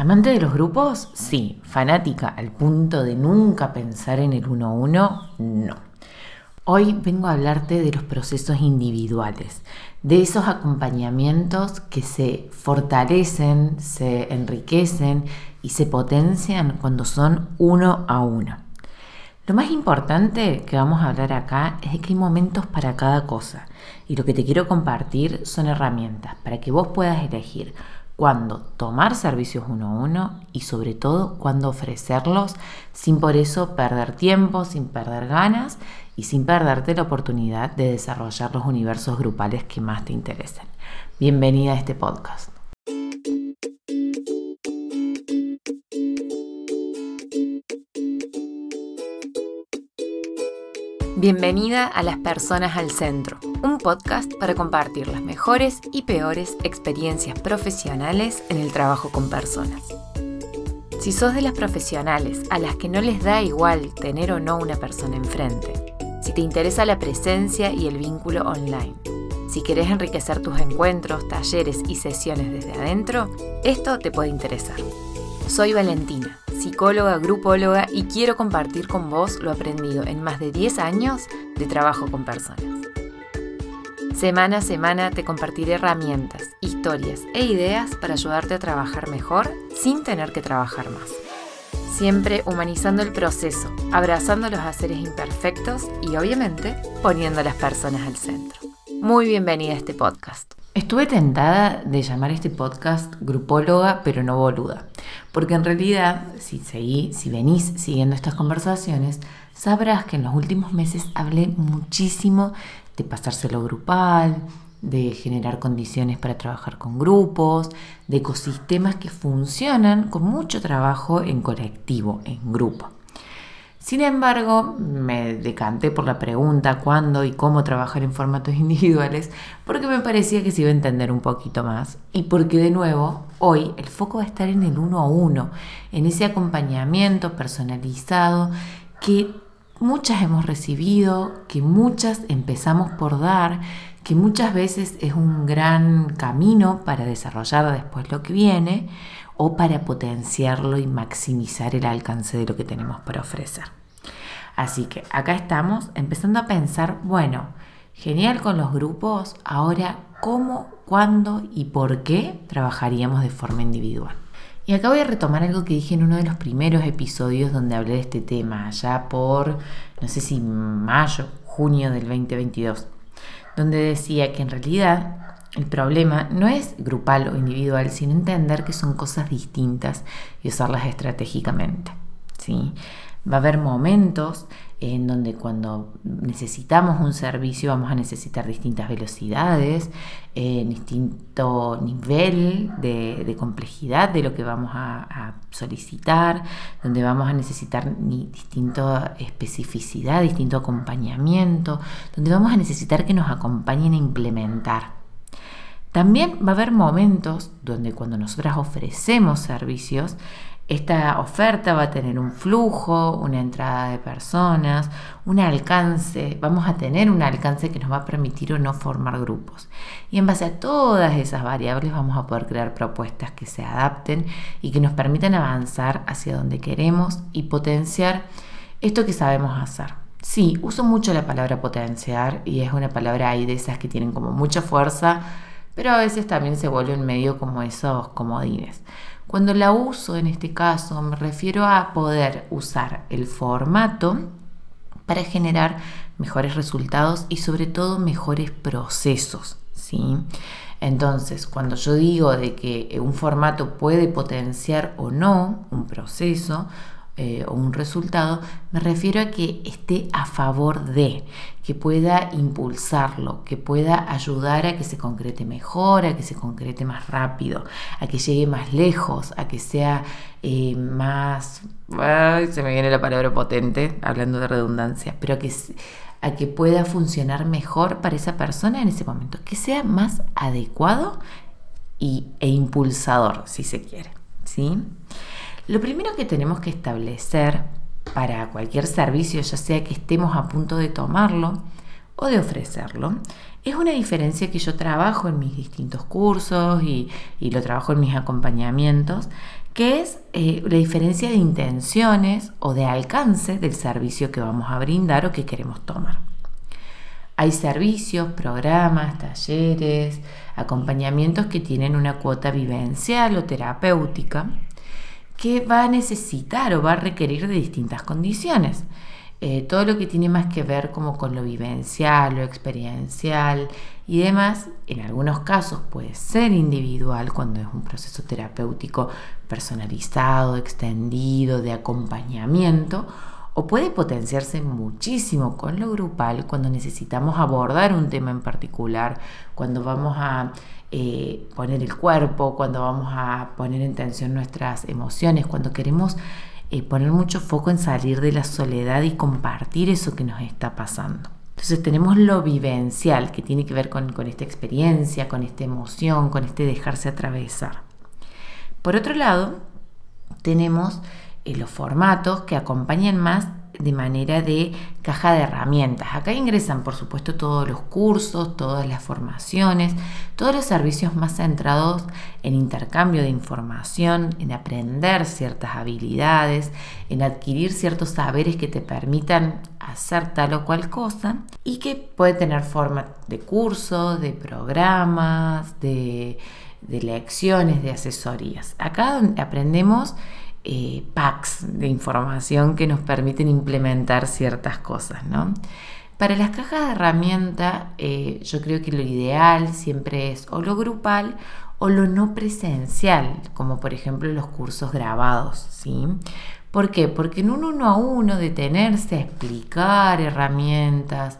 Amante de los grupos, sí. Fanática al punto de nunca pensar en el uno a uno, no. Hoy vengo a hablarte de los procesos individuales, de esos acompañamientos que se fortalecen, se enriquecen y se potencian cuando son uno a uno. Lo más importante que vamos a hablar acá es de que hay momentos para cada cosa y lo que te quiero compartir son herramientas para que vos puedas elegir cuándo tomar servicios uno a uno y sobre todo cuándo ofrecerlos sin por eso perder tiempo, sin perder ganas y sin perderte la oportunidad de desarrollar los universos grupales que más te interesen. Bienvenida a este podcast. Bienvenida a Las Personas al Centro, un podcast para compartir las mejores y peores experiencias profesionales en el trabajo con personas. Si sos de las profesionales a las que no les da igual tener o no una persona enfrente, si te interesa la presencia y el vínculo online, si querés enriquecer tus encuentros, talleres y sesiones desde adentro, esto te puede interesar. Soy Valentina psicóloga, grupóloga y quiero compartir con vos lo aprendido en más de 10 años de trabajo con personas. Semana a semana te compartiré herramientas, historias e ideas para ayudarte a trabajar mejor sin tener que trabajar más. Siempre humanizando el proceso, abrazando los haceres imperfectos y obviamente poniendo a las personas al centro. Muy bienvenida a este podcast. Estuve tentada de llamar este podcast grupóloga, pero no boluda, porque en realidad, si, si venís siguiendo estas conversaciones, sabrás que en los últimos meses hablé muchísimo de pasárselo grupal, de generar condiciones para trabajar con grupos, de ecosistemas que funcionan con mucho trabajo en colectivo, en grupo. Sin embargo, me decanté por la pregunta cuándo y cómo trabajar en formatos individuales porque me parecía que se iba a entender un poquito más y porque de nuevo hoy el foco va a estar en el uno a uno, en ese acompañamiento personalizado que muchas hemos recibido, que muchas empezamos por dar, que muchas veces es un gran camino para desarrollar después lo que viene o para potenciarlo y maximizar el alcance de lo que tenemos para ofrecer. Así que acá estamos empezando a pensar, bueno, genial con los grupos, ahora cómo, cuándo y por qué trabajaríamos de forma individual. Y acá voy a retomar algo que dije en uno de los primeros episodios donde hablé de este tema, ya por, no sé si mayo, junio del 2022, donde decía que en realidad el problema no es grupal o individual, sino entender que son cosas distintas y usarlas estratégicamente. ¿sí? Va a haber momentos en donde cuando necesitamos un servicio vamos a necesitar distintas velocidades, eh, distinto nivel de, complejidad de lo que vamos a, solicitar, donde vamos a necesitar distinta especificidad, distinto acompañamiento, donde vamos a necesitar que nos acompañen a implementar. También va a haber momentos donde cuando nosotras ofrecemos servicios, esta oferta va a tener un flujo, una entrada de personas, un alcance, vamos a tener un alcance que nos va a permitir o no formar grupos. Y en base a todas esas variables vamos a poder crear propuestas que se adapten y que nos permitan avanzar hacia donde queremos y potenciar esto que sabemos hacer. Sí, uso mucho la palabra potenciar y es una palabra ahí de esas que tienen como mucha fuerza, pero a veces también se vuelve en medio como esos comodines. Cuando la uso en este caso me refiero a poder usar el formato para generar mejores resultados y sobre todo mejores procesos. ¿sí? Entonces, cuando yo digo de que un formato puede potenciar o no un proceso, eh, o un resultado, me refiero a que esté a favor de, que pueda impulsarlo, que pueda ayudar a que se concrete mejor, a que se concrete más rápido, a que llegue más lejos, a que sea eh, más... se me viene la palabra potente, hablando de redundancia, pero a que, a que pueda funcionar mejor para esa persona en ese momento, que sea más adecuado y, e impulsador, si se quiere. ¿sí? Lo primero que tenemos que establecer para cualquier servicio, ya sea que estemos a punto de tomarlo o de ofrecerlo, es una diferencia que yo trabajo en mis distintos cursos y, lo trabajo en mis acompañamientos, que es eh, la diferencia de intenciones o de alcance del servicio que vamos a brindar o que queremos tomar. Hay servicios, programas, talleres, acompañamientos que tienen una cuota vivencial o terapéutica que va a necesitar o va a requerir de distintas condiciones. Eh, todo lo que tiene más que ver como con lo vivencial, lo experiencial y demás, en algunos casos puede ser individual cuando es un proceso terapéutico personalizado, extendido, de acompañamiento, o puede potenciarse muchísimo con lo grupal cuando necesitamos abordar un tema en particular, cuando vamos a eh, poner el cuerpo, cuando vamos a poner en tensión nuestras emociones, cuando queremos eh, poner mucho foco en salir de la soledad y compartir eso que nos está pasando. Entonces tenemos lo vivencial, que tiene que ver con, esta experiencia, con esta emoción, con este dejarse atravesar. Por otro lado, tenemos eh, los formatos que acompañan más de manera de caja de herramientas. Acá ingresan, por supuesto, todos los cursos, todas las formaciones, todos los servicios más centrados en intercambio de información, en aprender ciertas habilidades, en adquirir ciertos saberes que te permitan hacer tal o cual cosa y que puede tener forma de cursos, de programas, de, de lecciones, de asesorías. Acá aprendemos eh, packs de información que nos permiten implementar ciertas cosas, ¿no? Para las cajas de herramienta, eh, yo creo que lo ideal siempre es o lo grupal o lo no presencial, como por ejemplo los cursos grabados, ¿sí? ¿Por qué? Porque en un uno a uno detenerse a explicar herramientas,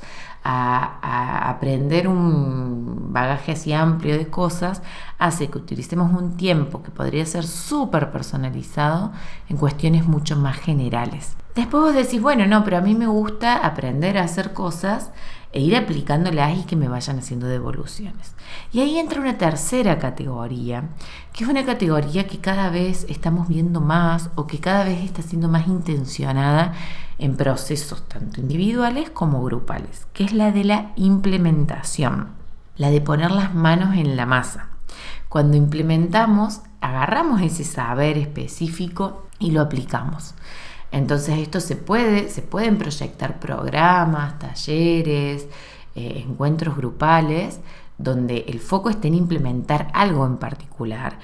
a, aprender un bagaje así amplio de cosas, hace que utilicemos un tiempo que podría ser súper personalizado en cuestiones mucho más generales. Después vos decís, bueno, no, pero a mí me gusta aprender a hacer cosas e ir aplicándolas y que me vayan haciendo devoluciones. Y ahí entra una tercera categoría, que es una categoría que cada vez estamos viendo más o que cada vez está siendo más intencionada en procesos tanto individuales como grupales, que es la de la implementación, la de poner las manos en la masa. Cuando implementamos, agarramos ese saber específico y lo aplicamos. Entonces esto se puede, se pueden proyectar programas, talleres, eh, encuentros grupales, donde el foco esté en implementar algo en particular,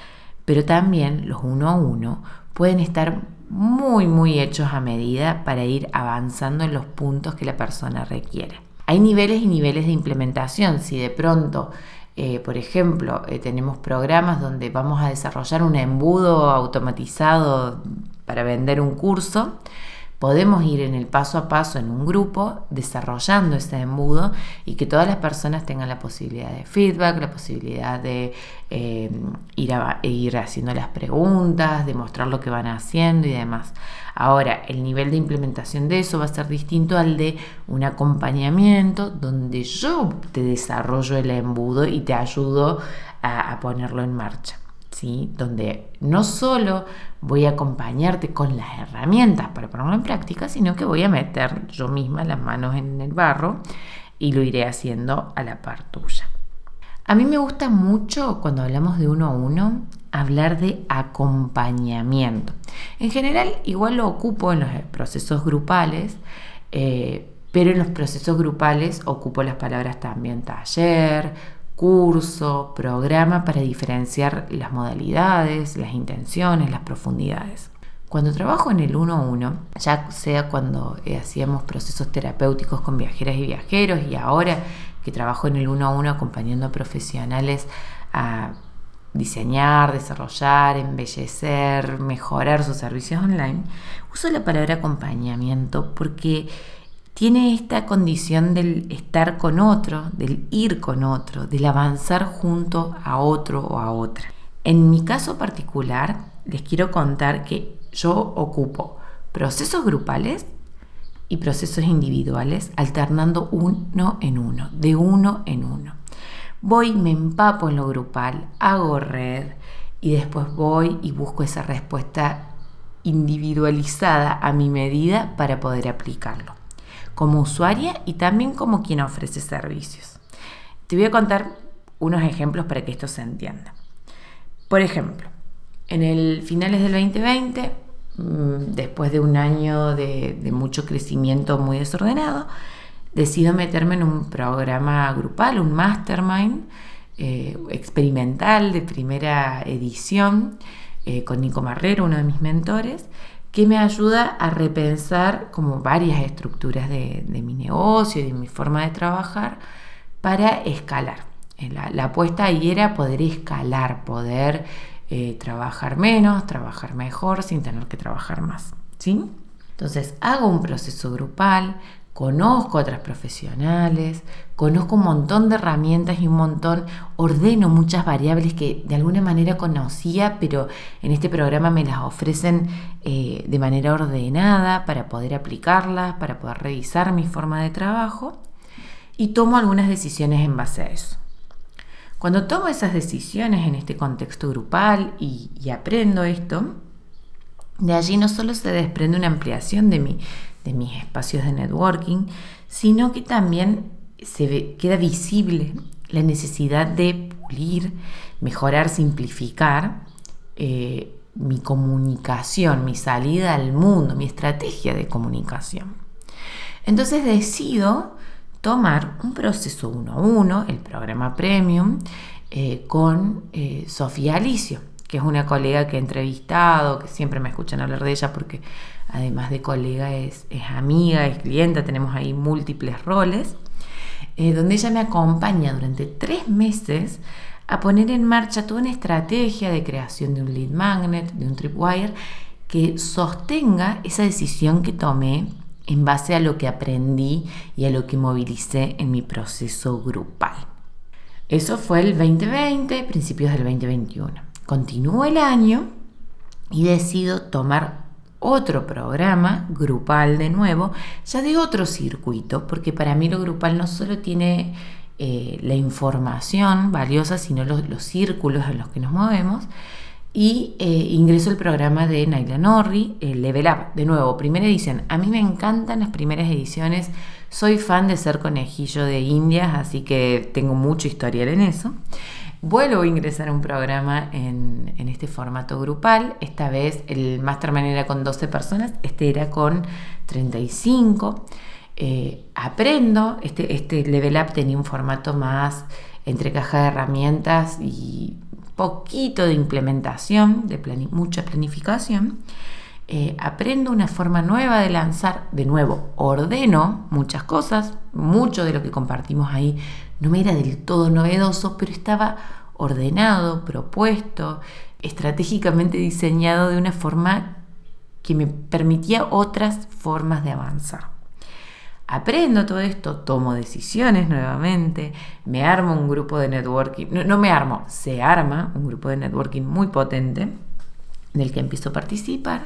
pero también los uno a uno pueden estar muy, muy hechos a medida para ir avanzando en los puntos que la persona requiere. Hay niveles y niveles de implementación. Si de pronto, eh, por ejemplo, eh, tenemos programas donde vamos a desarrollar un embudo automatizado para vender un curso, podemos ir en el paso a paso en un grupo desarrollando ese embudo y que todas las personas tengan la posibilidad de feedback, la posibilidad de eh, ir, ir haciendo las preguntas, de mostrar lo que van haciendo y demás. Ahora, el nivel de implementación de eso va a ser distinto al de un acompañamiento donde yo te desarrollo el embudo y te ayudo a ponerlo en marcha donde no solo voy a acompañarte con las herramientas para ponerlo en práctica, sino que voy a meter yo misma las manos en el barro y lo iré haciendo a la par tuya. A mí me gusta mucho cuando hablamos de uno a uno hablar de acompañamiento. En general, igual lo ocupo en los procesos grupales, eh, pero en los procesos grupales ocupo las palabras también taller, curso, programa para diferenciar las modalidades, las intenciones, las profundidades. Cuando trabajo en el 1 a 1, ya sea cuando eh, hacíamos procesos terapéuticos con viajeras y viajeros y ahora que trabajo en el 1 a 1 acompañando a profesionales a diseñar, desarrollar, embellecer, mejorar sus servicios online, uso la palabra acompañamiento porque tiene esta condición del estar con otro, del ir con otro, del avanzar junto a otro o a otra. En mi caso particular, les quiero contar que yo ocupo procesos grupales y procesos individuales alternando uno en uno, de uno en uno. Voy, me empapo en lo grupal, hago red y después voy y busco esa respuesta individualizada a mi medida para poder aplicarlo como usuaria y también como quien ofrece servicios. Te voy a contar unos ejemplos para que esto se entienda. Por ejemplo, En el finales del 2020, mm, después de un año de, mucho crecimiento muy desordenado, decido meterme en un programa grupal, un mastermind eh, experimental de primera edición eh, con Nico Marrero, uno de mis mentores, que me ayuda a repensar como varias estructuras de, mi negocio y de mi forma de trabajar para escalar. Eh, la, apuesta ahí era poder escalar, poder eh, trabajar menos, trabajar mejor sin tener que trabajar más. ¿sí? Entonces hago un proceso grupal, conozco otras profesionales, conozco un montón de herramientas y un montón, ordeno muchas variables que de alguna manera conocía, pero en este programa me las ofrecen eh, de manera ordenada para poder aplicarlas, para poder revisar mi forma de trabajo y tomo algunas decisiones en base a eso. Cuando tomo esas decisiones en este contexto grupal y, y aprendo esto, de allí no solo se desprende una ampliación de mi, de mis espacios de networking, sino que también se queda visible la necesidad de pulir, mejorar, simplificar eh, mi comunicación, mi salida al mundo, mi estrategia de comunicación. Entonces decido tomar un proceso uno a uno, el programa premium, eh, con eh, Sofía Alicio, que es una colega que he entrevistado, que siempre me escuchan hablar de ella porque además de colega, es, amiga, es clienta, tenemos ahí múltiples roles, eh, donde ella me acompaña durante tres meses a poner en marcha toda una estrategia de creación de un lead magnet, de un tripwire, que sostenga esa decisión que tomé en base a lo que aprendí y a lo que movilicé en mi proceso grupal. Eso fue el 2020, principios del 2021. Continúo el año y decido tomar otro programa grupal de nuevo, ya de otro circuito, porque para mí lo grupal no solo tiene eh, la información valiosa, sino los, círculos en los que nos movemos. Y eh, ingreso al programa de Naila Norri, el Level Up. De nuevo, primera edición. A mí me encantan las primeras ediciones. Soy fan de ser conejillo de indias, así que tengo mucho historial en eso. Vuelvo a ingresar a un programa en, este formato grupal. Esta vez el Mastermind era con 12 personas, este era con 35. Eh, aprendo, este, este Level Up tenía un formato más entre caja de herramientas y poquito de implementación, de mucha planificación. Eh, aprendo una forma nueva de lanzar, de nuevo, ordeno muchas cosas, mucho de lo que compartimos ahí no me era del todo novedoso, pero estaba ordenado, propuesto, estratégicamente diseñado de una forma que me permitía otras formas de avanzar. Aprendo todo esto, tomo decisiones nuevamente, me armo un grupo de networking, no, me armo, se arma un grupo de networking muy potente del que empiezo a participar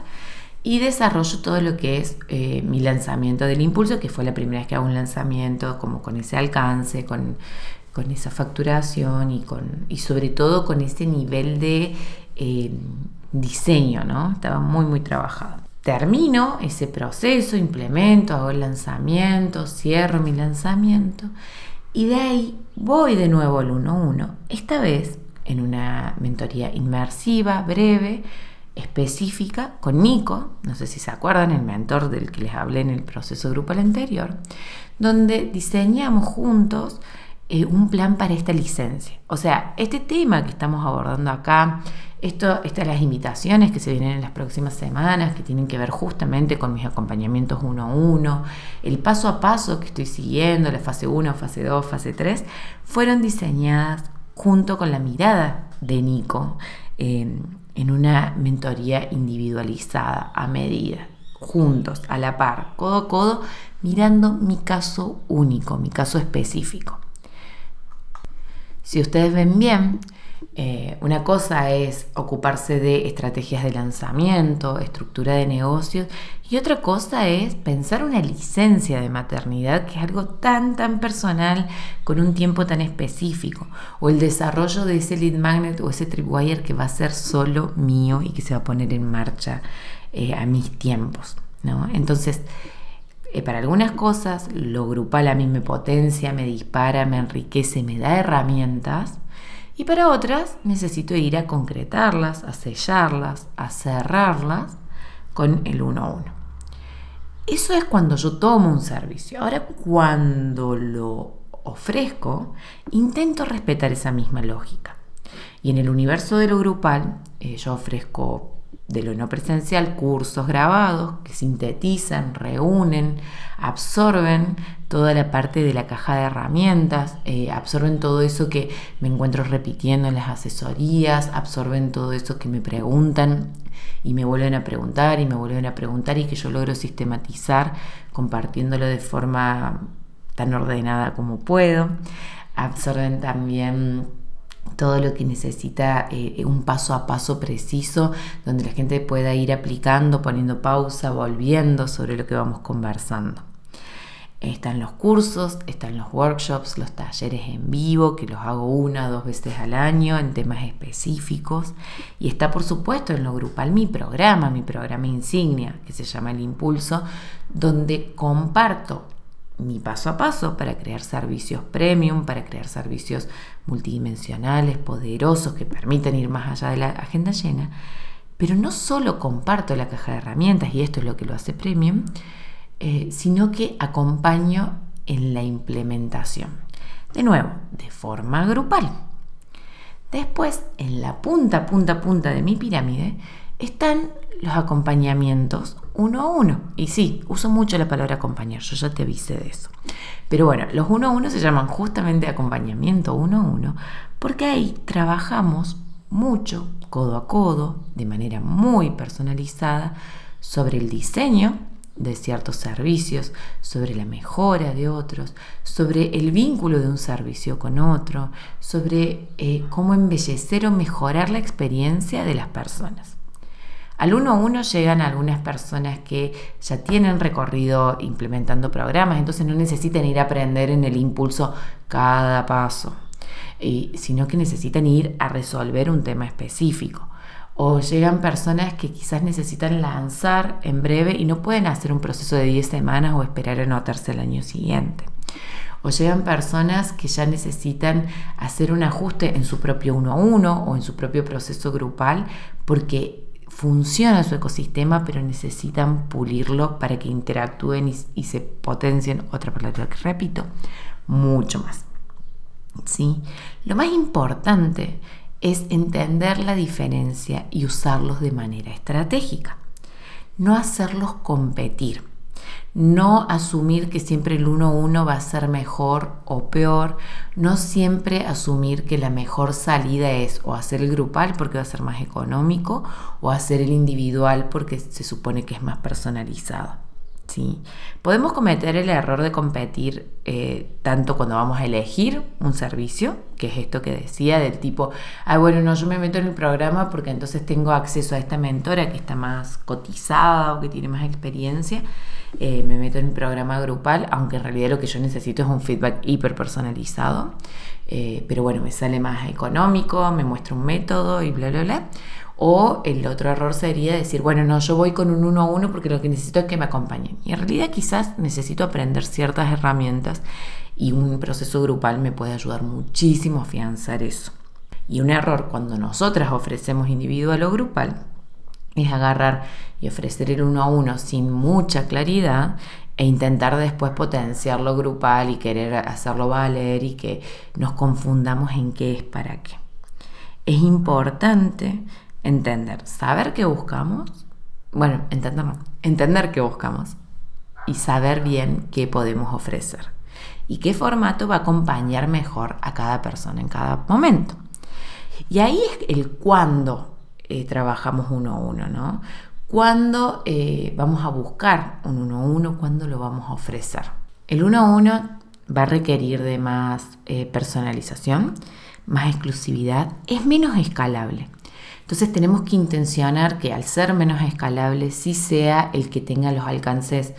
y desarrollo todo lo que es eh, mi lanzamiento del impulso, que fue la primera vez que hago un lanzamiento como con ese alcance, con, esa facturación y, con, y sobre todo con ese nivel de eh, diseño, ¿no? Estaba muy, muy trabajado. Termino ese proceso, implemento, hago el lanzamiento, cierro mi lanzamiento y de ahí voy de nuevo al 1-1, esta vez en una mentoría inmersiva, breve, específica con Nico, no sé si se acuerdan, el mentor del que les hablé en el proceso grupal anterior, donde diseñamos juntos eh, un plan para esta licencia. O sea, este tema que estamos abordando acá, esto, estas las invitaciones que se vienen en las próximas semanas, que tienen que ver justamente con mis acompañamientos uno a uno, el paso a paso que estoy siguiendo, la fase 1, fase 2, fase 3, fueron diseñadas junto con la mirada de Nico en una mentoría individualizada, a medida, juntos, a la par, codo a codo, mirando mi caso único, mi caso específico. Si ustedes ven bien, eh, una cosa es ocuparse de estrategias de lanzamiento, estructura de negocios, y otra cosa es pensar una licencia de maternidad, que es algo tan, tan personal, con un tiempo tan específico, o el desarrollo de ese lead magnet o ese tripwire que va a ser solo mío y que se va a poner en marcha eh, a mis tiempos. ¿no? Entonces, eh, para algunas cosas, lo grupal a mí me potencia, me dispara, me enriquece, me da herramientas Y para otras necesito ir a concretarlas, a sellarlas, a cerrarlas con el uno a uno. Eso es cuando yo tomo un servicio. Ahora, cuando lo ofrezco, intento respetar esa misma lógica. Y en el universo de lo grupal, eh, yo ofrezco de lo no presencial cursos grabados que sintetizan, reúnen, absorben toda la parte de la caja de herramientas, eh, absorben todo eso que me encuentro repitiendo en las asesorías, absorben todo eso que me preguntan y me vuelven a preguntar y me vuelven a preguntar y que yo logro sistematizar compartiéndolo de forma tan ordenada como puedo. Absorben también todo lo que necesita eh, un paso a paso preciso donde la gente pueda ir aplicando, poniendo pausa, volviendo sobre lo que vamos conversando. Están los cursos, están los workshops, los talleres en vivo, que los hago una o dos veces al año en temas específicos. Y está, por supuesto, en lo grupal mi programa, mi programa insignia, que se llama El Impulso, donde comparto mi paso a paso para crear servicios premium, para crear servicios multidimensionales, poderosos, que permiten ir más allá de la agenda llena. Pero no solo comparto la caja de herramientas, y esto es lo que lo hace premium, eh, sino que acompaño en la implementación. De nuevo, de forma grupal. Después, en la punta, punta, punta de mi pirámide, están los acompañamientos uno a uno. Y sí, uso mucho la palabra acompañar, yo ya te avisé de eso. Pero bueno, los uno a uno se llaman justamente acompañamiento uno a uno, porque ahí trabajamos mucho, codo a codo, de manera muy personalizada, sobre el diseño de ciertos servicios, sobre la mejora de otros, sobre el vínculo de un servicio con otro, sobre eh, cómo embellecer o mejorar la experiencia de las personas. Al uno a uno llegan algunas personas que ya tienen recorrido implementando programas, entonces no necesitan ir a aprender en el impulso cada paso, sino que necesitan ir a resolver un tema específico o llegan personas que quizás necesitan lanzar en breve y no pueden hacer un proceso de 10 semanas o esperar a anotarse el año siguiente. O llegan personas que ya necesitan hacer un ajuste en su propio uno a uno o en su propio proceso grupal porque funciona su ecosistema, pero necesitan pulirlo para que interactúen y, se potencien, otra palabra que repito, mucho más. ¿Sí? Lo más importante es entender la diferencia y usarlos de manera estratégica. No hacerlos competir. No asumir que siempre el 1-1 va a ser mejor o peor. No siempre asumir que la mejor salida es o hacer el grupal porque va a ser más económico o hacer el individual porque se supone que es más personalizado. ¿Sí? Podemos cometer el error de competir eh, tanto cuando vamos a elegir un servicio, que es esto que decía, del tipo, ah, bueno, no, yo me meto en el programa porque entonces tengo acceso a esta mentora que está más cotizada o que tiene más experiencia, eh, me meto en el programa grupal, aunque en realidad lo que yo necesito es un feedback hiper personalizado, eh, pero bueno, me sale más económico, me muestra un método y bla, bla, bla. O el otro error sería decir, bueno, no, yo voy con un uno a uno porque lo que necesito es que me acompañen. Y en realidad quizás necesito aprender ciertas herramientas y un proceso grupal me puede ayudar muchísimo a afianzar eso. Y un error cuando nosotras ofrecemos individual o grupal es agarrar y ofrecer el uno a uno sin mucha claridad e intentar después potenciarlo grupal y querer hacerlo valer y que nos confundamos en qué es para qué. Es importante entender, saber qué buscamos, bueno, entender entender qué buscamos y saber bien qué podemos ofrecer y qué formato va a acompañar mejor a cada persona en cada momento. Y ahí es el cuándo eh, trabajamos uno a uno, ¿no? Cuándo eh, vamos a buscar un uno a uno, cuándo lo vamos a ofrecer. El uno a uno va a requerir de más eh, personalización, más exclusividad, es menos escalable. Entonces tenemos que intencionar que al ser menos escalable sí sea el que tenga los alcances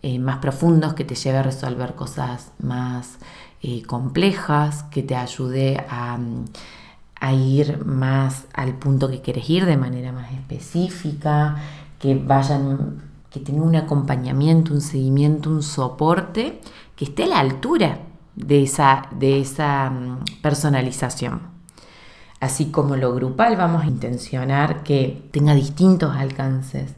eh, más profundos, que te lleve a resolver cosas más eh, complejas, que te ayude a, ir más al punto que quieres ir de manera más específica, que vayan, que tenga un acompañamiento, un seguimiento, un soporte que esté a la altura de esa, de esa mm, personalización. Así como lo grupal, vamos a intencionar que tenga distintos alcances,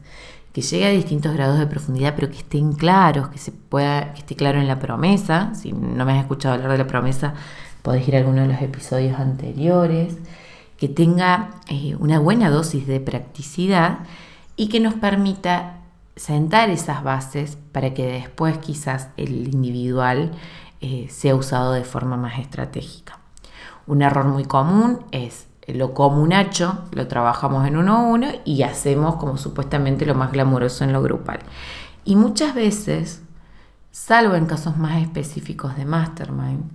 que llegue a distintos grados de profundidad, pero que estén claros, que se pueda, que esté claro en la promesa. Si no me has escuchado hablar de la promesa, podés ir a alguno de los episodios anteriores, que tenga eh, una buena dosis de practicidad y que nos permita sentar esas bases para que después quizás el individual eh, sea usado de forma más estratégica. Un error muy común es lo comunacho, lo trabajamos en uno a uno y hacemos como supuestamente lo más glamuroso en lo grupal. Y muchas veces, salvo en casos más específicos de mastermind,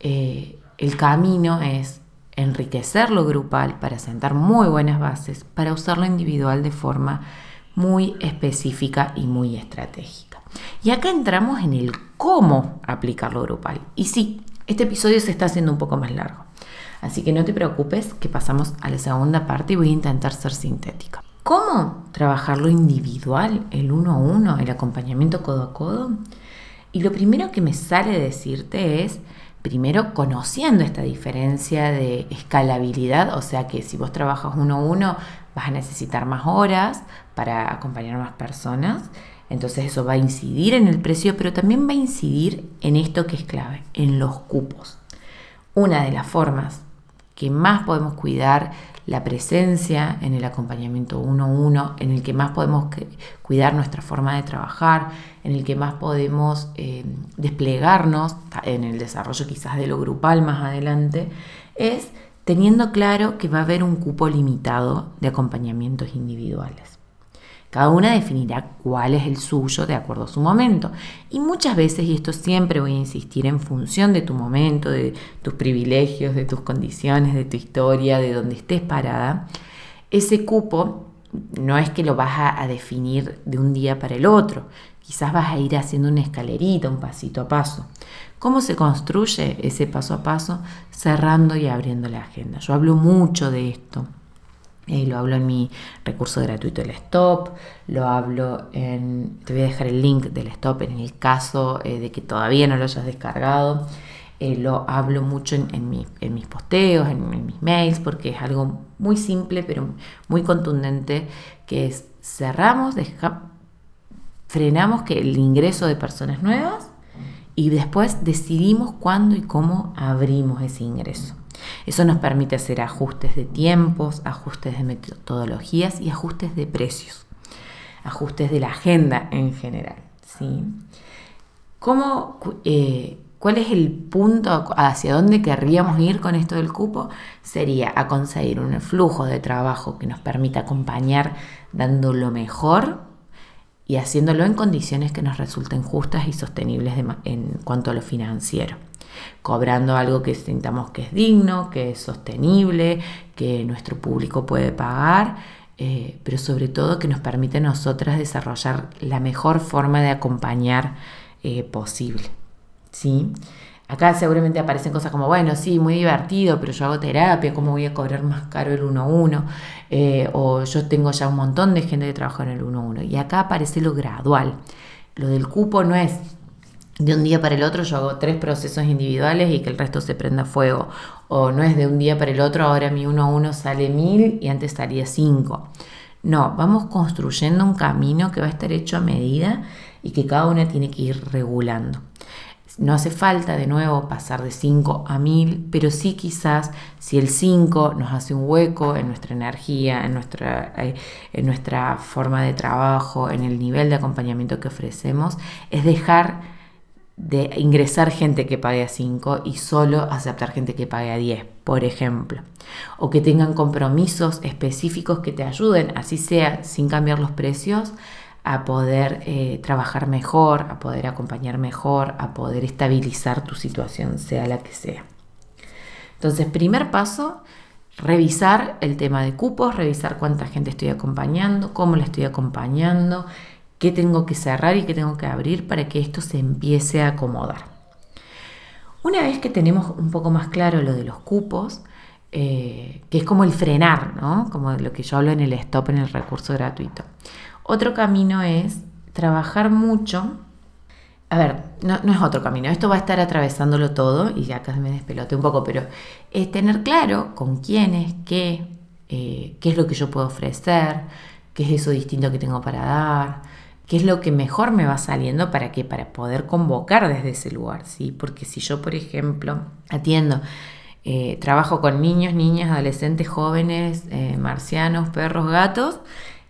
eh, el camino es enriquecer lo grupal para sentar muy buenas bases, para usarlo individual de forma muy específica y muy estratégica. Y acá entramos en el cómo aplicar lo grupal. Y sí, este episodio se está haciendo un poco más largo. Así que no te preocupes que pasamos a la segunda parte y voy a intentar ser sintética. ¿Cómo trabajar lo individual, el uno a uno, el acompañamiento codo a codo? Y lo primero que me sale decirte es, primero conociendo esta diferencia de escalabilidad, o sea que si vos trabajas uno a uno vas a necesitar más horas para acompañar a más personas, entonces eso va a incidir en el precio, pero también va a incidir en esto que es clave, en los cupos. Una de las formas que más podemos cuidar la presencia en el acompañamiento uno a uno, en el que más podemos cuidar nuestra forma de trabajar, en el que más podemos eh, desplegarnos en el desarrollo quizás de lo grupal más adelante, es teniendo claro que va a haber un cupo limitado de acompañamientos individuales. Cada una definirá cuál es el suyo de acuerdo a su momento. Y muchas veces, y esto siempre voy a insistir, en función de tu momento, de tus privilegios, de tus condiciones, de tu historia, de donde estés parada, ese cupo no es que lo vas a, definir de un día para el otro. Quizás vas a ir haciendo una escalerita, un pasito a paso. ¿Cómo se construye ese paso a paso? Cerrando y abriendo la agenda. Yo hablo mucho de esto eh, lo hablo en mi recurso gratuito el Stop, lo hablo en, te voy a dejar el link del Stop en el caso eh, de que todavía no lo hayas descargado. Eh, lo hablo mucho en, mis posteos, en, mis mails, porque es algo muy simple pero muy contundente, que es cerramos, frenamos que el ingreso de personas nuevas y después decidimos cuándo y cómo abrimos ese ingreso. Eso nos permite hacer ajustes de tiempos, ajustes de metodologías y ajustes de precios, ajustes de la agenda en general. ¿sí? Eh, ¿Cuál es el punto hacia dónde querríamos ir con esto del cupo? Sería a conseguir un flujo de trabajo que nos permita acompañar dando lo mejor y haciéndolo en condiciones que nos resulten justas y sostenibles en cuanto a lo financiero cobrando algo que sintamos que es digno, que es sostenible, que nuestro público puede pagar, eh, pero sobre todo que nos permite a nosotras desarrollar la mejor forma de acompañar eh, posible. ¿sí? Acá seguramente aparecen cosas como, bueno, sí, muy divertido, pero yo hago terapia, ¿cómo voy a cobrar más caro el 1 a 1? o yo tengo ya un montón de gente que trabaja en el 1 a 1. Y acá aparece lo gradual. Lo del cupo no es de un día para el otro yo hago tres procesos individuales y que el resto se prenda fuego. O no es de un día para el otro, ahora mi uno a uno sale mil y antes salía cinco. No, vamos construyendo un camino que va a estar hecho a medida y que cada una tiene que ir regulando. No hace falta de nuevo pasar de 5 a 1000, pero sí quizás si el 5 nos hace un hueco en nuestra energía, en nuestra, eh, en nuestra forma de trabajo, en el nivel de acompañamiento que ofrecemos, es dejar de ingresar gente que pague a 5 y solo aceptar gente que pague a 10, por ejemplo. O que tengan compromisos específicos que te ayuden, así sea sin cambiar los precios, a poder eh, trabajar mejor, a poder acompañar mejor, a poder estabilizar tu situación, sea la que sea. Entonces, primer paso, revisar el tema de cupos, revisar cuánta gente estoy acompañando, cómo la estoy acompañando, qué tengo que cerrar y qué tengo que abrir para que esto se empiece a acomodar. Una vez que tenemos un poco más claro lo de los cupos, eh, que es como el frenar, ¿no? como lo que yo hablo en el stop en el recurso gratuito. Otro camino es trabajar mucho a ver, no, es otro camino, esto va a estar atravesándolo todo y ya acá me despelote un poco, pero es tener claro con quiénes, qué, eh, qué es lo que yo puedo ofrecer, qué es eso distinto que tengo para dar, qué es lo que mejor me va saliendo para que para poder convocar desde ese lugar, ¿sí? Porque si yo, por ejemplo, atiendo, eh, trabajo con niños, niñas, adolescentes, jóvenes, eh, marcianos, perros, gatos,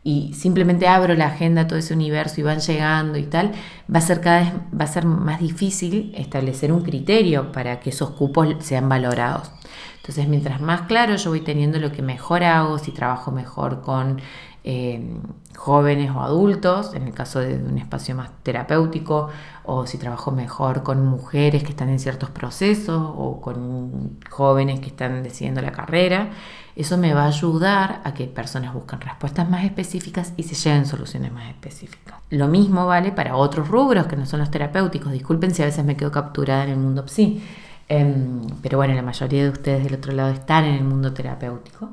y simplemente abro la agenda todo ese universo y van llegando y tal, va a ser cada vez va a ser más difícil establecer un criterio para que esos cupos sean valorados. Entonces, mientras más claro yo voy teniendo lo que mejor hago, si trabajo mejor con eh, jóvenes o adultos, en el caso de un espacio más terapéutico, o si trabajo mejor con mujeres que están en ciertos procesos o con jóvenes que están decidiendo la carrera, eso me va a ayudar a que personas busquen respuestas más específicas y se lleven soluciones más específicas. Lo mismo vale para otros rubros que no son los terapéuticos. Disculpen si a veces me quedo capturada en el mundo psi. Em, pero bueno, la mayoría de ustedes del otro lado están en el mundo terapéutico.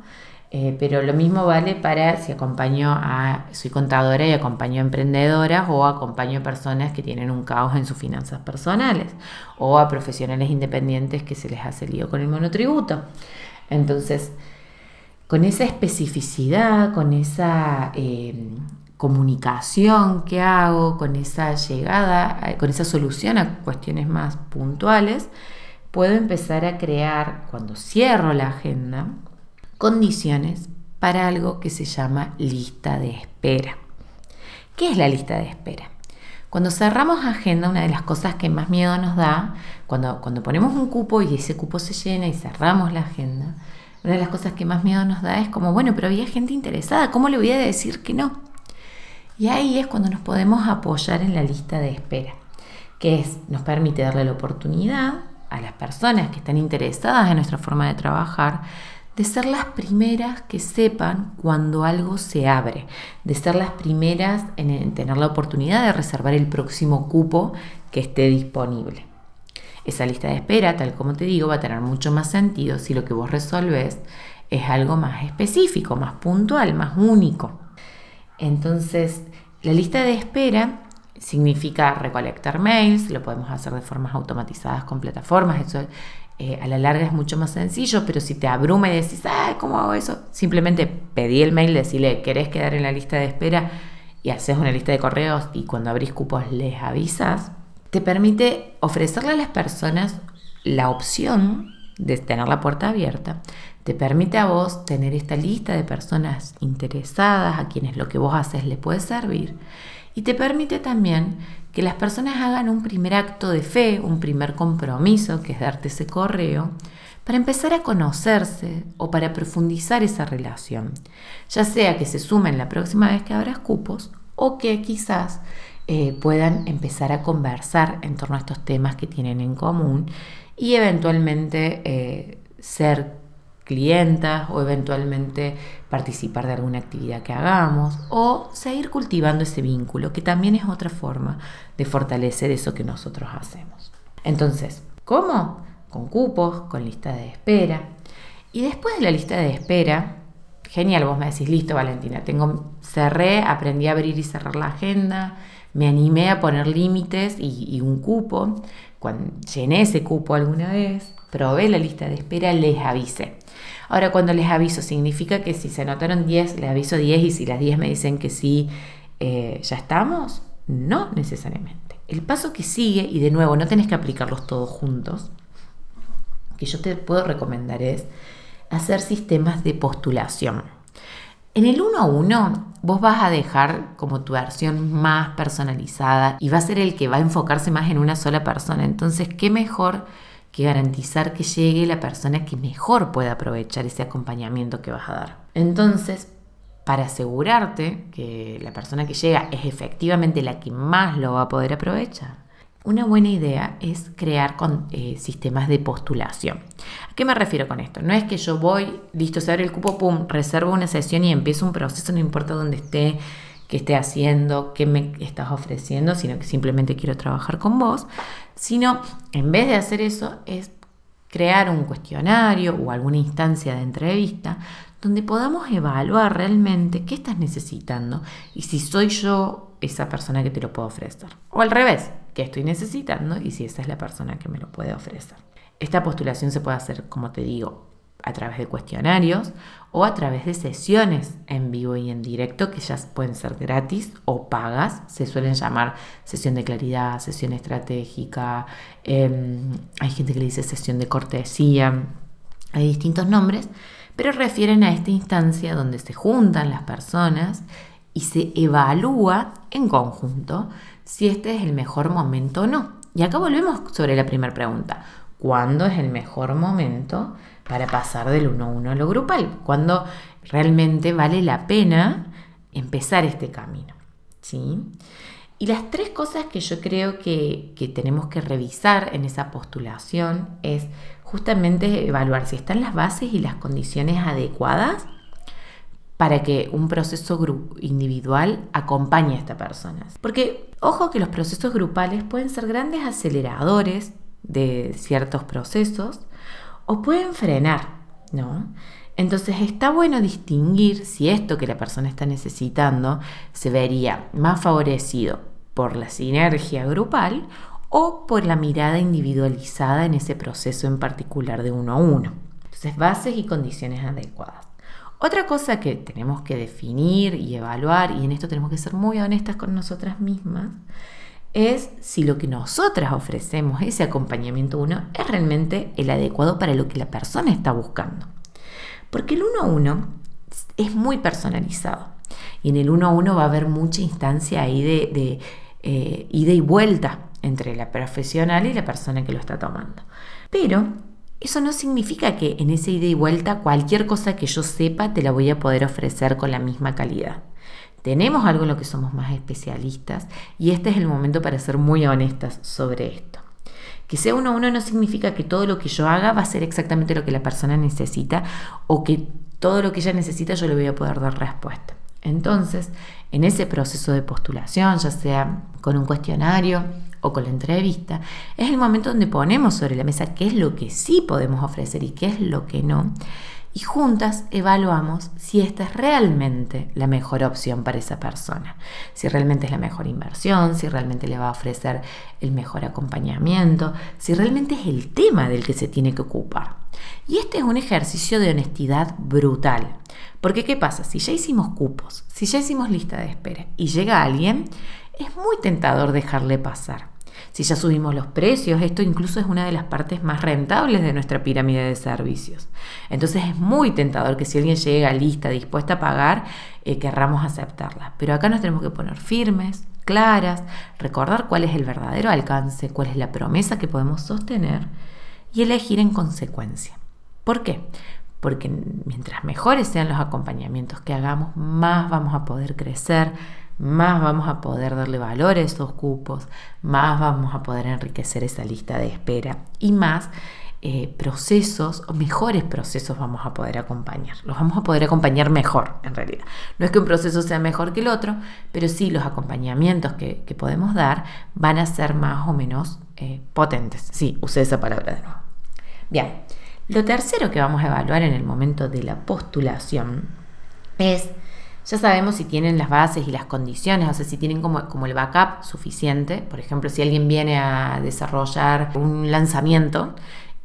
Eh, pero lo mismo vale para si acompaño a, soy contadora y acompaño a emprendedoras o acompaño a personas que tienen un caos en sus finanzas personales o a profesionales independientes que se les hace lío con el monotributo. Entonces, con esa especificidad, con esa eh, comunicación que hago, con esa llegada, eh, con esa solución a cuestiones más puntuales, puedo empezar a crear, cuando cierro la agenda, condiciones para algo que se llama lista de espera. ¿Qué es la lista de espera? Cuando cerramos agenda, una de las cosas que más miedo nos da, cuando, cuando ponemos un cupo y ese cupo se llena y cerramos la agenda, una de las cosas que más miedo nos da es como, bueno, pero había gente interesada, ¿cómo le voy a decir que no? Y ahí es cuando nos podemos apoyar en la lista de espera, que es, nos permite darle la oportunidad a las personas que están interesadas en nuestra forma de trabajar, de ser las primeras que sepan cuando algo se abre, de ser las primeras en tener la oportunidad de reservar el próximo cupo que esté disponible. Esa lista de espera, tal como te digo, va a tener mucho más sentido si lo que vos resolves es algo más específico, más puntual, más único. Entonces, la lista de espera significa recolectar mails, lo podemos hacer de formas automatizadas con plataformas, eso eh, a la larga es mucho más sencillo, pero si te abruma y decís, ay, ¿cómo hago eso? Simplemente pedí el mail, decirle, ¿querés quedar en la lista de espera? Y haces una lista de correos y cuando abrís cupos les avisas te permite ofrecerle a las personas la opción de tener la puerta abierta, te permite a vos tener esta lista de personas interesadas a quienes lo que vos haces le puede servir. Y te permite también que las personas hagan un primer acto de fe, un primer compromiso, que es darte ese correo, para empezar a conocerse o para profundizar esa relación, ya sea que se sumen la próxima vez que abras cupos o que quizás eh, puedan empezar a conversar en torno a estos temas que tienen en común y eventualmente eh, ser clientas o eventualmente participar de alguna actividad que hagamos o seguir cultivando ese vínculo, que también es otra forma de fortalecer eso que nosotros hacemos. Entonces, ¿cómo? Con cupos, con lista de espera. Y después de la lista de espera, genial, vos me decís, listo Valentina, tengo, cerré, aprendí a abrir y cerrar la agenda, me animé a poner límites y, un cupo. Cuando llené ese cupo alguna vez, probé la lista de espera, les avisé. Ahora, cuando les aviso, significa que si se anotaron 10, les aviso 10 y si las 10 me dicen que sí, eh, ya estamos. No necesariamente. El paso que sigue, y de nuevo, no tenés que aplicarlos todos juntos, que yo te puedo recomendar es hacer sistemas de postulación. En el uno a uno, vos vas a dejar como tu versión más personalizada y va a ser el que va a enfocarse más en una sola persona. Entonces, ¿qué mejor que garantizar que llegue la persona que mejor pueda aprovechar ese acompañamiento que vas a dar? Entonces, para asegurarte que la persona que llega es efectivamente la que más lo va a poder aprovechar, una buena idea es crear con, eh, sistemas de postulación. ¿A qué me refiero con esto? No es que yo voy, listo, se abre el cupo, pum, reservo una sesión y empiezo un proceso, no importa dónde esté, qué esté haciendo, qué me estás ofreciendo, sino que simplemente quiero trabajar con vos, sino en vez de hacer eso es crear un cuestionario o alguna instancia de entrevista donde podamos evaluar realmente qué estás necesitando y si soy yo esa persona que te lo puedo ofrecer. O al revés, qué estoy necesitando y si esa es la persona que me lo puede ofrecer. Esta postulación se puede hacer, como te digo, a través de cuestionarios o a través de sesiones en vivo y en directo que ya pueden ser gratis o pagas. Se suelen llamar sesión de claridad, sesión estratégica, em, hay gente que le dice sesión de cortesía, hay distintos nombres, pero refieren a esta instancia donde se juntan las personas y se evalúa en conjunto si este es el mejor momento o no. Y acá volvemos sobre la primera pregunta. ¿Cuándo es el mejor momento para pasar del uno a uno a lo grupal? ¿Cuándo realmente vale la pena empezar este camino? ¿Sí? Y las tres cosas que yo creo que, que tenemos que revisar en esa postulación es justamente evaluar si están las bases y las condiciones adecuadas para que un proceso individual acompañe a esta persona. Porque ojo que los procesos grupales pueden ser grandes aceleradores de ciertos procesos o pueden frenar, ¿no? Entonces está bueno distinguir si esto que la persona está necesitando se vería más favorecido por la sinergia grupal o por la mirada individualizada en ese proceso en particular de uno a uno. Entonces, bases y condiciones adecuadas. Otra cosa que tenemos que definir y evaluar, y en esto tenemos que ser muy honestas con nosotras mismas, es si lo que nosotras ofrecemos, ese acompañamiento uno, es realmente el adecuado para lo que la persona está buscando. Porque el uno a uno es muy personalizado. Y en el uno a uno va a haber mucha instancia ahí de, eh, ida y vuelta entre la profesional y la persona que lo está tomando. Pero eso no significa que en ese ida y vuelta cualquier cosa que yo sepa te la voy a poder ofrecer con la misma calidad. Tenemos algo en lo que somos más especialistas y este es el momento para ser muy honestas sobre esto. Que sea uno a uno no significa que todo lo que yo haga va a ser exactamente lo que la persona necesita o que todo lo que ella necesita yo le voy a poder dar respuesta. Entonces, en ese proceso de postulación, ya sea con un cuestionario o con la entrevista, es el momento donde ponemos sobre la mesa qué es lo que sí podemos ofrecer y qué es lo que no. Y juntas evaluamos si esta es realmente la mejor opción para esa persona, si realmente es la mejor inversión, si realmente le va a ofrecer el mejor acompañamiento, si realmente es el tema del que se tiene que ocupar. Y este es un ejercicio de honestidad brutal. Porque ¿qué pasa? Si ya hicimos cupos, si ya hicimos lista de espera y llega alguien, es muy tentador dejarle pasar. Si ya subimos los precios, esto incluso es una de las partes más rentables de nuestra pirámide de servicios. Entonces es muy tentador que si alguien llega lista, dispuesta a pagar, eh, querramos aceptarla. Pero acá nos tenemos que poner firmes, claras, recordar cuál es el verdadero alcance, cuál es la promesa que podemos sostener y elegir en consecuencia. ¿Por qué? porque mientras mejores sean los acompañamientos que hagamos, más vamos a poder crecer, más vamos a poder darle valor a esos cupos, más vamos a poder enriquecer esa lista de espera y más eh, procesos o mejores procesos vamos a poder acompañar. Los vamos a poder acompañar mejor, en realidad. No es que un proceso sea mejor que el otro, pero sí los acompañamientos que, podemos dar van a ser más o menos eh, potentes. Sí, usé esa palabra de nuevo. Bien. Lo tercero que vamos a evaluar en el momento de la postulación es, ya sabemos si tienen las bases y las condiciones, o sea, si tienen como, como el backup suficiente. Por ejemplo, si alguien viene a desarrollar un lanzamiento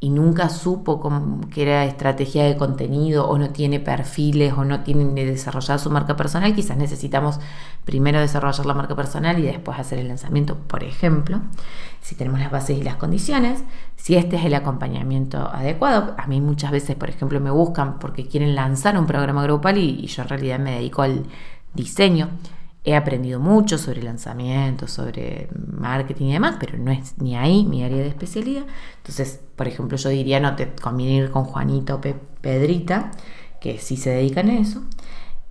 y nunca supo cómo, que era estrategia de contenido o no tiene perfiles o no tiene desarrollada su marca personal, quizás necesitamos primero desarrollar la marca personal y después hacer el lanzamiento, por ejemplo, si tenemos las bases y las condiciones, si este es el acompañamiento adecuado. A mí muchas veces, por ejemplo, me buscan porque quieren lanzar un programa grupal y, y yo en realidad me dedico al diseño He aprendido mucho sobre lanzamiento, sobre marketing y demás, pero no es ni ahí mi área de especialidad. Entonces, por ejemplo, yo diría, no te conviene ir con Juanito o Pedrita, que sí se dedican a eso.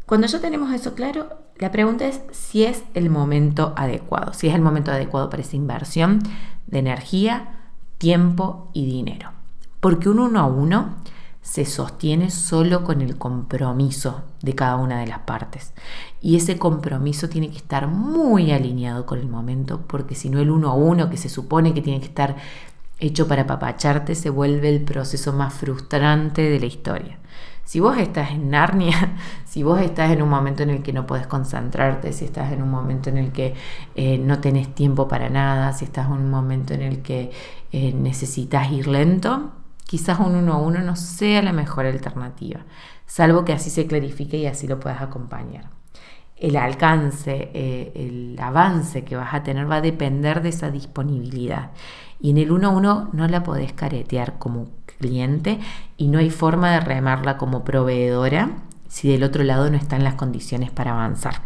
Cuando ya tenemos eso claro, la pregunta es si es el momento adecuado, si es el momento adecuado para esa inversión de energía, tiempo y dinero. Porque un uno a uno se sostiene solo con el compromiso de cada una de las partes. Y ese compromiso tiene que estar muy alineado con el momento, porque si no el uno a uno, que se supone que tiene que estar hecho para papacharte, se vuelve el proceso más frustrante de la historia. Si vos estás en Narnia, si vos estás en un momento en el que no puedes concentrarte, si estás en un momento en el que eh, no tenés tiempo para nada, si estás en un momento en el que eh, necesitas ir lento, quizás un uno a uno no sea la mejor alternativa, salvo que así se clarifique y así lo puedas acompañar. El alcance, eh, el avance que vas a tener va a depender de esa disponibilidad. Y en el uno a uno no la podés caretear como cliente y no hay forma de remarla como proveedora si del otro lado no están las condiciones para avanzar.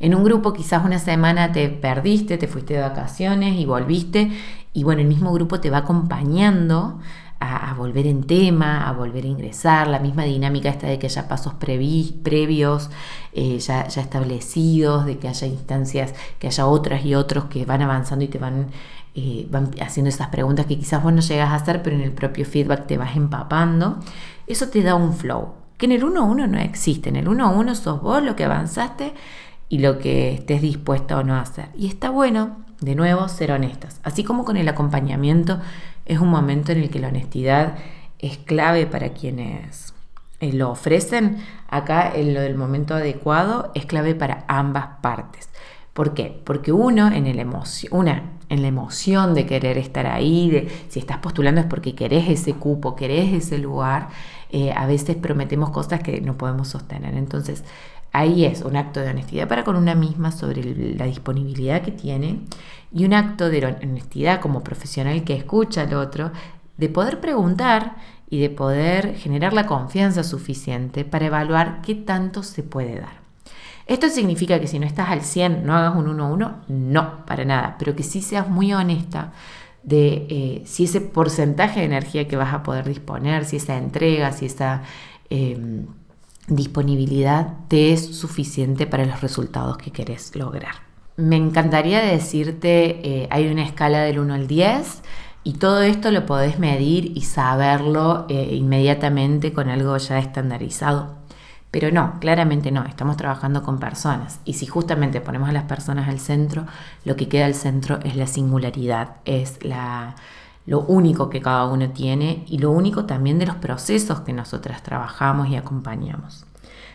En un grupo quizás una semana te perdiste, te fuiste de vacaciones y volviste y bueno, el mismo grupo te va acompañando a, volver en tema, a volver a ingresar, la misma dinámica esta de que haya pasos previos, eh, ya, establecidos, de que haya instancias, que haya otras y otros que van avanzando y te van, eh, van haciendo esas preguntas que quizás vos no llegas a hacer, pero en el propio feedback te vas empapando. Eso te da un flow, que en el 1-1 no existe, en el 1-1 sos vos lo que avanzaste y lo que estés dispuesto o no a hacer. Y está bueno, de nuevo, ser honestas. Así como con el acompañamiento es un momento en el que la honestidad es clave para quienes eh, lo ofrecen. Acá en lo del momento adecuado es clave para ambas partes. ¿Por qué? Porque uno en el una en la emoción de querer estar ahí, de si estás postulando es porque querés ese cupo, querés ese lugar, eh, a veces prometemos cosas que no podemos sostener. Entonces, ahí es un acto de honestidad para con una misma sobre la disponibilidad que tiene y un acto de honestidad como profesional que escucha al otro, de poder preguntar y de poder generar la confianza suficiente para evaluar qué tanto se puede dar. ¿Esto significa que si no estás al 100 no hagas un 1 1? No, para nada, pero que sí seas muy honesta de eh, si ese porcentaje de energía que vas a poder disponer, si esa entrega, si esa em, disponibilidad te es suficiente para los resultados que querés lograr. Me encantaría decirte, eh, hay una escala del 1 al 10 y todo esto lo podés medir y saberlo eh, inmediatamente con algo ya estandarizado. Pero no, claramente no, estamos trabajando con personas y si justamente ponemos a las personas al centro, lo que queda al centro es la singularidad, es la, lo único que cada uno tiene y lo único también de los procesos que nosotras trabajamos y acompañamos.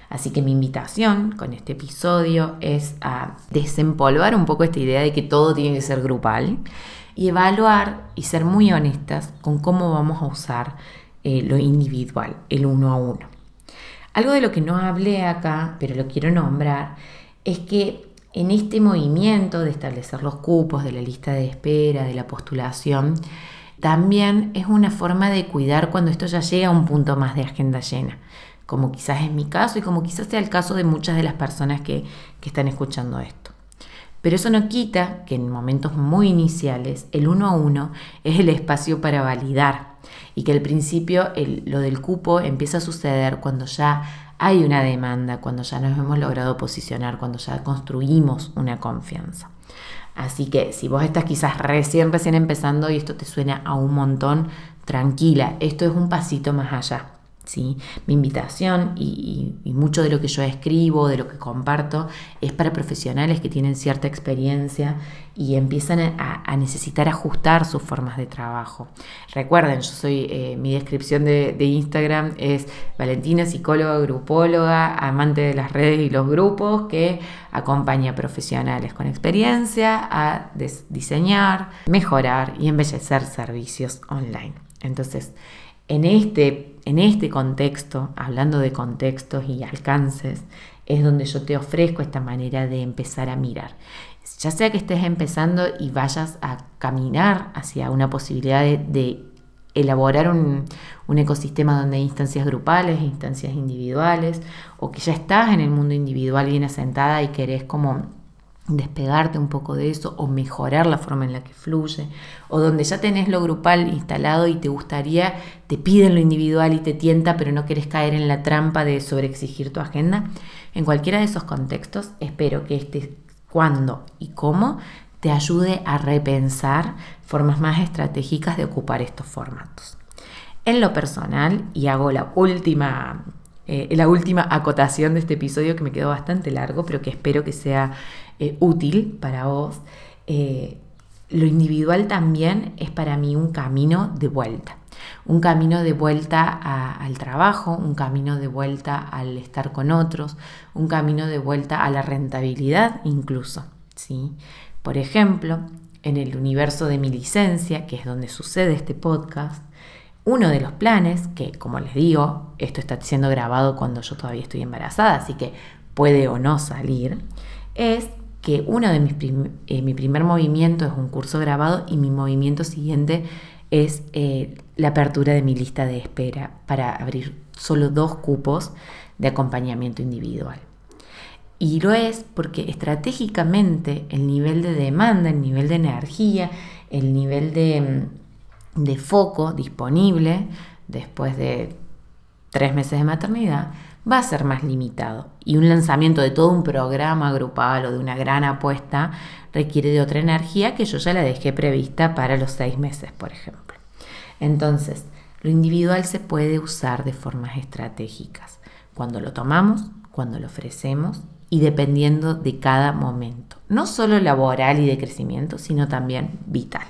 Así que mi invitación con este episodio es a desempolvar un poco esta idea de que todo tiene que ser grupal y evaluar y ser muy honestas con cómo vamos a usar eh, lo individual, el uno a uno. Algo de lo que no hablé acá, pero lo quiero nombrar, es que en este movimiento de establecer los cupos, de la lista de espera, de la postulación, también es una forma de cuidar cuando esto ya llega a un punto más de agenda llena como quizás es mi caso y como quizás sea el caso de muchas de las personas que, están escuchando esto. Pero eso no quita que en momentos muy iniciales el uno a uno es el espacio para validar y que al principio lo del cupo empieza a suceder cuando ya hay una demanda, cuando ya nos hemos logrado posicionar, cuando ya construimos una confianza. Así que si vos estás quizás recién, recién empezando y esto te suena a un montón, tranquila, esto es un pasito más allá. Mi invitación y, mucho de lo que yo escribo, de lo que comparto, es para profesionales que tienen cierta experiencia y empiezan a, necesitar ajustar sus formas de trabajo. Recuerden, yo soy, eh, mi descripción de, Instagram es Valentina, psicóloga, grupóloga, amante de las redes y los grupos, que acompaña a profesionales con experiencia a diseñar, mejorar y embellecer servicios online. Entonces, en este, en este contexto, hablando de contextos y alcances, es donde yo te ofrezco esta manera de empezar a mirar. Ya sea que estés empezando y vayas a caminar hacia una posibilidad de, elaborar un, un, ecosistema donde hay instancias grupales, instancias individuales, o que ya estás en el mundo individual bien asentada y querés como despegarte un poco de eso o mejorar la forma en la que fluye, o donde ya tenés lo grupal instalado y te gustaría, te piden lo individual y te tienta, pero no querés caer en la trampa de sobreexigir tu agenda. En cualquiera de esos contextos, espero que este cuándo y cómo te ayude a repensar formas más estratégicas de ocupar estos formatos. En lo personal, y hago la última eh, la última acotación de este episodio que me quedó bastante largo, pero que espero que sea eh, útil para vos. Eh, lo individual también es para mí un camino de vuelta. un camino de vuelta al trabajo, un camino de vuelta al estar con otros, un camino de vuelta a la rentabilidad incluso. ¿sí? Por ejemplo, en el universo de mi licencia, que es donde sucede este podcast, uno de los planes, que como les digo, esto está siendo grabado cuando yo todavía estoy embarazada, así que puede o no salir, es que uno de mis eh, mi primer movimiento es un curso grabado y mi movimiento siguiente es eh, la apertura de mi lista de espera para abrir solo dos cupos de acompañamiento individual. Y lo es porque estratégicamente el nivel de demanda, el nivel de energía, el nivel de, mm, de foco disponible después de tres meses de maternidad va a ser más limitado. Y un lanzamiento de todo un programa grupal o de una gran apuesta requiere de otra energía que yo ya la dejé prevista para los seis meses, por ejemplo. Entonces, lo individual se puede usar de formas estratégicas, cuando lo tomamos, cuando lo ofrecemos y dependiendo de cada momento, no solo laboral y de crecimiento, sino también vital.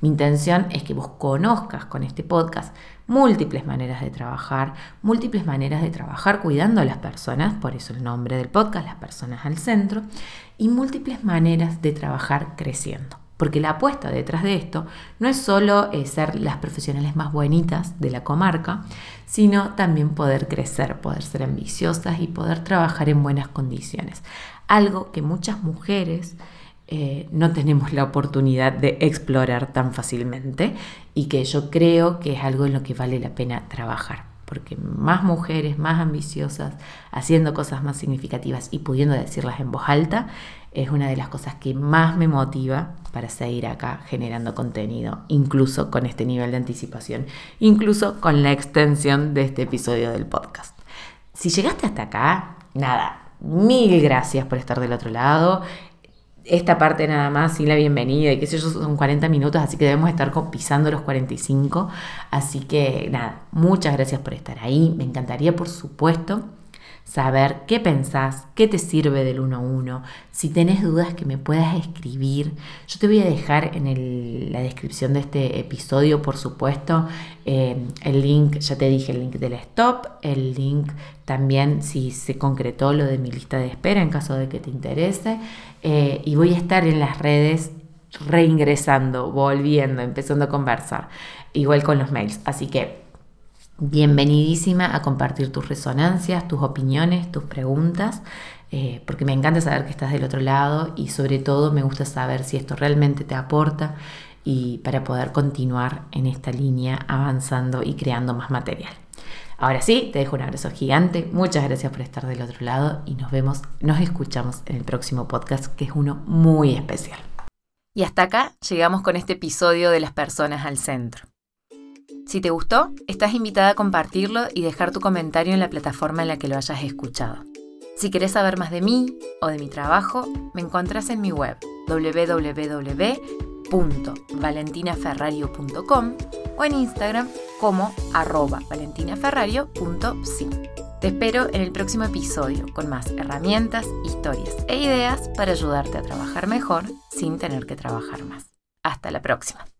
Mi intención es que vos conozcas con este podcast múltiples maneras de trabajar, múltiples maneras de trabajar cuidando a las personas, por eso el nombre del podcast, las personas al centro, y múltiples maneras de trabajar creciendo. Porque la apuesta detrás de esto no es solo eh, ser las profesionales más bonitas de la comarca, sino también poder crecer, poder ser ambiciosas y poder trabajar en buenas condiciones. Algo que muchas mujeres eh, no tenemos la oportunidad de explorar tan fácilmente y que yo creo que es algo en lo que vale la pena trabajar. Porque más mujeres, más ambiciosas, haciendo cosas más significativas y pudiendo decirlas en voz alta, es una de las cosas que más me motiva para seguir acá generando contenido, incluso con este nivel de anticipación, incluso con la extensión de este episodio del podcast. Si llegaste hasta acá, nada, mil gracias por estar del otro lado. Esta parte nada más, sin la bienvenida y qué sé yo, son 40 minutos, así que debemos estar pisando los 45. Así que nada, muchas gracias por estar ahí. Me encantaría, por supuesto, saber qué pensás, qué te sirve del 1 a 1. Si tenés dudas que me puedas escribir, yo te voy a dejar en la descripción de este episodio, por supuesto, eh, el link, ya te dije, el link del stop, el link también si se concretó lo de mi lista de espera en caso de que te interese. Eh, y voy a estar en las redes reingresando, volviendo, empezando a conversar, igual con los mails. Así que bienvenidísima a compartir tus resonancias, tus opiniones, tus preguntas, eh, porque me encanta saber que estás del otro lado y sobre todo me gusta saber si esto realmente te aporta y para poder continuar en esta línea avanzando y creando más material. Ahora sí, te dejo un abrazo gigante, muchas gracias por estar del otro lado y nos vemos, nos escuchamos en el próximo podcast que es uno muy especial. Y hasta acá llegamos con este episodio de las personas al centro. Si te gustó, estás invitada a compartirlo y dejar tu comentario en la plataforma en la que lo hayas escuchado. Si querés saber más de mí o de mi trabajo, me encontrás en mi web www.valentinaferrario.com o en Instagram como arroba valentinaferrario.si. Te espero en el próximo episodio con más herramientas, historias e ideas para ayudarte a trabajar mejor sin tener que trabajar más. Hasta la próxima.